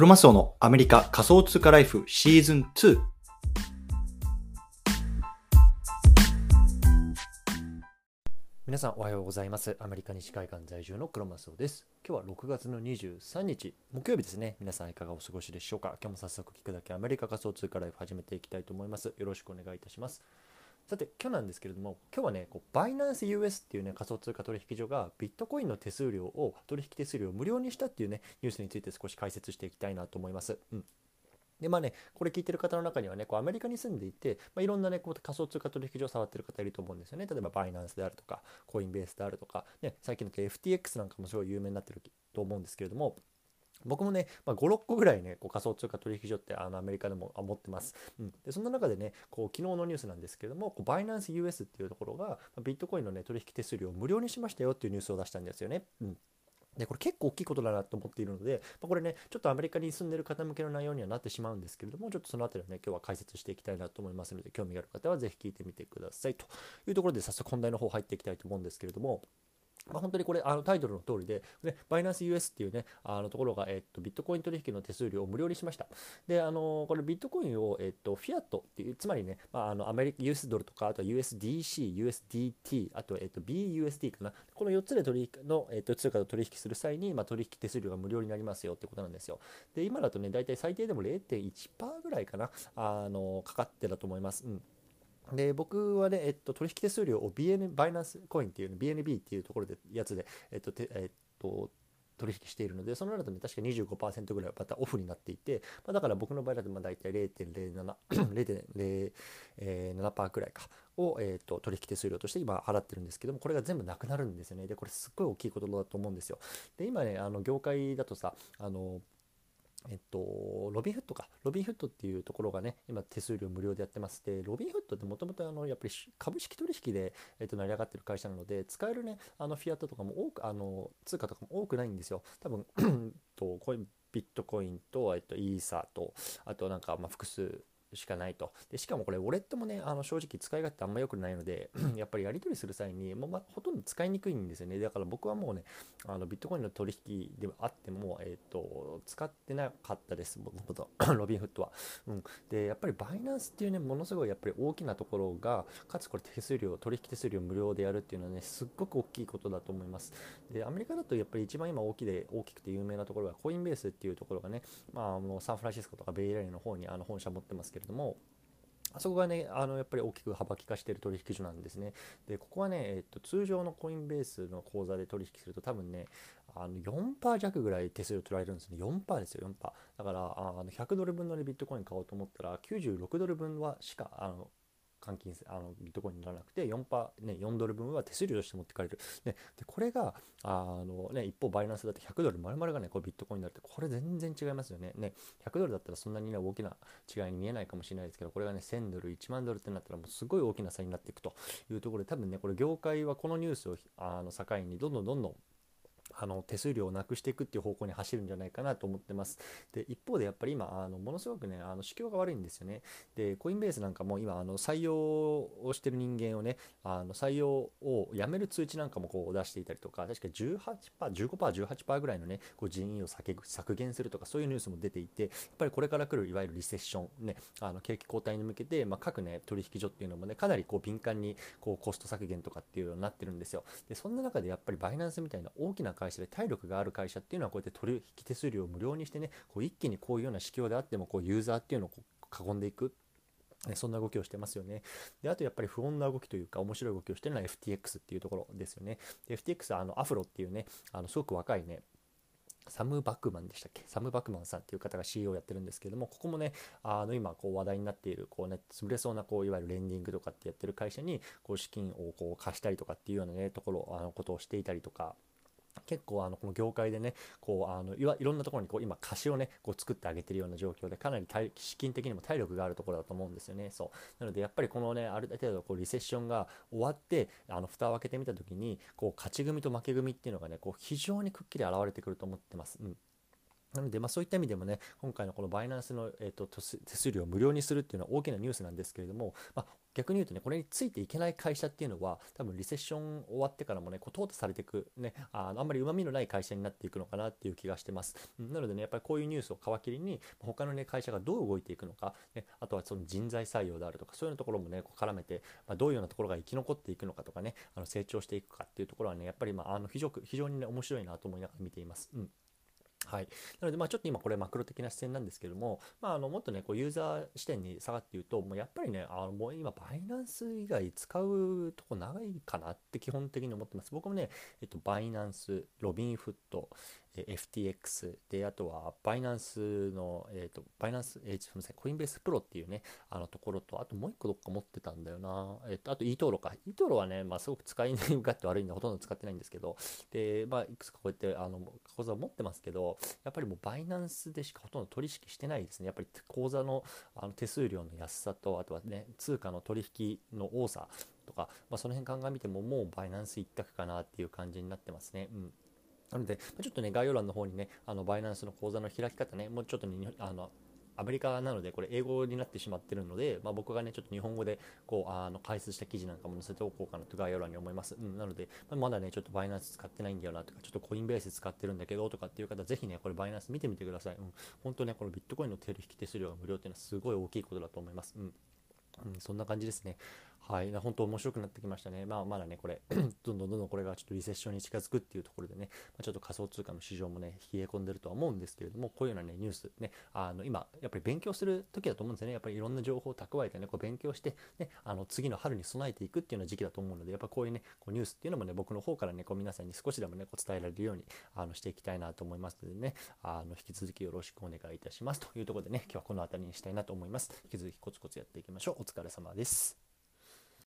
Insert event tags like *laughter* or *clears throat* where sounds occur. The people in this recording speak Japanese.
クロマスオのアメリカ仮想通貨ライフシーズン2。皆さんおはようございます。アメリカ西海岸在住のクロマスオです。今日は6月の23日、木曜日ですね。皆さんいかがお過ごしでしょうか今日も早速聞くだけアメリカ仮想通貨ライフ始めていきたいと思います。よろしくお願いいたします。さて、今日なんですけれども、今日はね、こうバイナンス US っていうね、仮想通貨取引所がビットコインの手数料を、取引手数料を無料にしたっていうね、ニュースについて少し解説していきたいなと思います。うん。でまあね、これ聞いてる方の中にはね、こうアメリカに住んでいて、まあ、いろんなね、こう仮想通貨取引所を触ってる方いると思うんですよね。例えばバイナンスであるとか、コインベースであるとか、ね、最近だと FTX なんかもすごい有名になってると思うんですけれども、僕もね、まあ、5、6個ぐらいね、こう仮想通貨取引所ってあのアメリカでも持ってます。うん、でそんな中でね、こう昨日のニュースなんですけれども、こうバイナンス US っていうところが、ビットコインのね、取引手数料を無料にしましたよっていうニュースを出したんですよね。うんでこれ結構大きいことだなと思っているので、まあ、これねちょっとアメリカに住んでる方向けの内容にはなってしまうんですけれどもちょっとその辺りはね今日は解説していきたいなと思いますので興味がある方は是非聞いてみてくださいというところで早速本題の方入っていきたいと思うんですけれどもまあ、本当にこれあのタイトルの通りで、ね、バイナンス US っていうね、あのところが、えっと、ビットコイン取引の手数料を無料にしました。で、あのこれビットコインを、えっと、フィアットっていう、つまりね、まあ、あのアメリカ US ドルとか、あとは USDC、USDT、あと、えっと、BUSD かな。この4つで取引の、えっと、通貨と取引する際に、まあ、取引手数料が無料になりますよってことなんですよ。で、今だとね、大体最低でも0.1%ぐらいかな、あのかかってたと思います。うんで僕はね、えっと、取引手数料を BN、バイナンスコインっていう、BNB っていうところで、やつで、えっと、てえっと、取引しているので、その中でね、確か25%ぐらいはまたオフになっていて、まあ、だから僕の場合だとまあ大体0.07、*clears throat* 0.07%くらいかを、えーと、取引手数料として今払ってるんですけども、これが全部なくなるんですよね。で、これすっごい大きいことだと思うんですよ。で、今ね、あの業界だとさ、あの、えっと、ロビンフットか。ロビンフットっていうところがね、今手数料無料でやってまして、ロビンフットってもともとあの、やっぱり株式取引で、えっと、成り上がってる会社なので、使えるね、あの、フィアットとかも多く、あの、通貨とかも多くないんですよ。多分 *clears throat* と、コイン、ビットコインと、えっと、イーサーと、あとなんか、ま、複数しかないと。でしかもこれ、ウォレットもね、あの正直使い勝手あんま良くないので、*clears throat* やっぱりやり取りする際に、もうま、ほとんど使いにくいんですよね。だから僕はもうね、あのビットコインの取引であっても、えっ、ー、と、使ってなかったです、もともと、*clears throat* ロビンフットは。うん。で、やっぱりバイナンスっていうね、ものすごいやっぱり大きなところが、かつこれ手数料、取引手数料無料でやるっていうのはね、すっごく大きいことだと思います。で、アメリカだとやっぱり一番今大きで、大きくて有名なところが、コインベースっていうところがね、まあ、あのサンフランシスコとかベイエリアの方にあの本社持ってますけどれども、あそこがね、あのやっぱり大きく幅利かしている取引所なんですね。で、ここはね、えっと、通常のコインベースの口座で取引すると多分ね、あの4%弱ぐらい手数料取られるんですね。4%ですよ、4%。だから、あの100ドル分の、ね、ビットコイン買おうと思ったら、96ドル分はしか、あの換金あのビットコインにならなくて4パ、ね、4ドル分は手数料として持ってかれる。ね、でこれがあの、ね、一方バイナンスだと100ドル丸々がねこうビットコインになるってこれ全然違いますよねね100ドルだったらそんなに、ね、大きな違いに見えないかもしれないですけどこれがね1000ドル1万ドルってなったらもうすごい大きな差になっていくというところで多分ねこれ業界はこのニュースをあの境にどんどんどんどんあの手数料をなくしていくっていう方向に走るんじゃないかなと思ってます。で一方でやっぱり今あのものすごくねあの市況が悪いんですよね。でコインベースなんかも今あの採用をしてる人間をねあの採用をやめる通知なんかもこう出していたりとか確か 18%15% 18%ぐらいのねこう人員を削減するとかそういうニュースも出ていてやっぱりこれから来るいわゆるリセッションねあの景気後退に向けて、まあ、各ね取引所っていうのもねかなりこう敏感にこうコスト削減とかっていうようになってるんですよ。でそんな中でやっぱりバイナンスみたいな大きな会社で体力がある会社っていうのはこうやって取引手数料を無料にしてねこう一気にこういうような市況であってもこうユーザーっていうのを囲んでいくそんな動きをしてますよね。で、あとやっぱり不穏な動きというか面白い動きをしてるのは FTX っていうところですよね。FTX はあのアフロっていうね、あのすごく若いね、サム・バックマンでしたっけ？サム・バックマンさんっていう方が CEO をやってるんですけれども、ここもね、あの今こう話題になっている、こうね、潰れそうなこういわゆるレンディングとかってやってる会社にこう資金をこう貸したりとかっていうようなね、ところ、あのことをしていたりとか、結構あのこの業界でねこうあのいわいろんなところにこう今貸しをねこう作ってあげてるような状況でかなり資金的にも体力があるところだと思うんですよね。そう。なのでやっぱりこのねある程度こうリセッションが終わってあの蓋を開けてみた時にこう勝ち組と負け組っていうのがねこう非常にくっきり現れてくると思ってます、うん。なので、まあ、そういった意味でもね、今回のこのバイナンスの、えーと、手数料を無料にするっていうのは大きなニュースなんですけれども、まあ、逆に言うとねこれについていけない会社っていうのは多分リセッション終わってからもねこう淘汰されていくねあのあんまりうまみのない会社になっていくのかなっていう気がしてます、なのでねやっぱりこういうニュースを皮切りに他のね会社がどう動いていくのか、ね、あとはその人材採用であるとかそういうところもねこう絡めて、まあ、どういうようなところが生き残っていくのかとかねあの成長していくかっていうところはねやっぱりまああの非常非常にね面白いなと思いながら見ています。うんはい、なので、まあ、ちょっと今これマクロ的な視点なんですけども、まあ、あのもっとねこうユーザー視点に下がって言うともうやっぱりねあのもう今バイナンス以外使うとこ長いかなって基本的に思ってます。僕もね、えっと、バイナンスロビンフット、FTX であとはバイナンスの、えーと、バイナンス、えー、すみませんコインベースプロっていうねあのところとあともう一個どっか持ってたんだよな、えーと、あと eToro か。eToro はね、まあ、すごく使い勝手悪いんでほとんど使ってないんですけどで、まあ、いくつかこうやってあの口座を持ってますけどやっぱりもうバイナンスでしかほとんど取引してないですね。やっぱり口座のあの手数料の安さとあとはね通貨の取引の多さとか、まあ、その辺鑑みてももうバイナンス一択かなっていう感じになってますね。うん。なので、ちょっとね、概要欄の方にね、あのバイナンスの口座の開き方ね、もうちょっとね、あのアメリカなのでこれ英語になってしまってるので、まあ、僕がねちょっと日本語でこうあの解説した記事なんかも載せておこうかなと概要欄に思います、うん、なので、まあ、まだねちょっとバイナンス使ってないんだよなとかちょっとコインベース使ってるんだけどとかっていう方ぜひねこれバイナンス見てみてください、うん、本当ねこのビットコインの手引き手数料が無料っていうのはすごい大きいことだと思います、うん。うん、そんな感じですね。はい、本当面白くなってきましたね。まあ、まだね、これ *clears throat* どんどんどんどんこれがちょっとリセッションに近づくっていうところでね、まあ、ちょっと仮想通貨の市場もね、冷え込んでるとは思うんですけれども、こういうようなね、ニュースね、あの今、やっぱり勉強する時だと思うんですよね。やっぱりいろんな情報を蓄えてね、こう勉強して、ね、あの次の春に備えていくっていうような時期だと思うので、やっぱこういうね、こうニュースっていうのもね、僕の方からね、こう皆さんに少しでもね、こう伝えられるようにあのしていきたいなと思いますのでね、あの引き続きよろしくお願いいたしますというところでね、今日はこの辺りにしたいなと思います。引き続きコツコツやっていきましょう。お疲れ様です。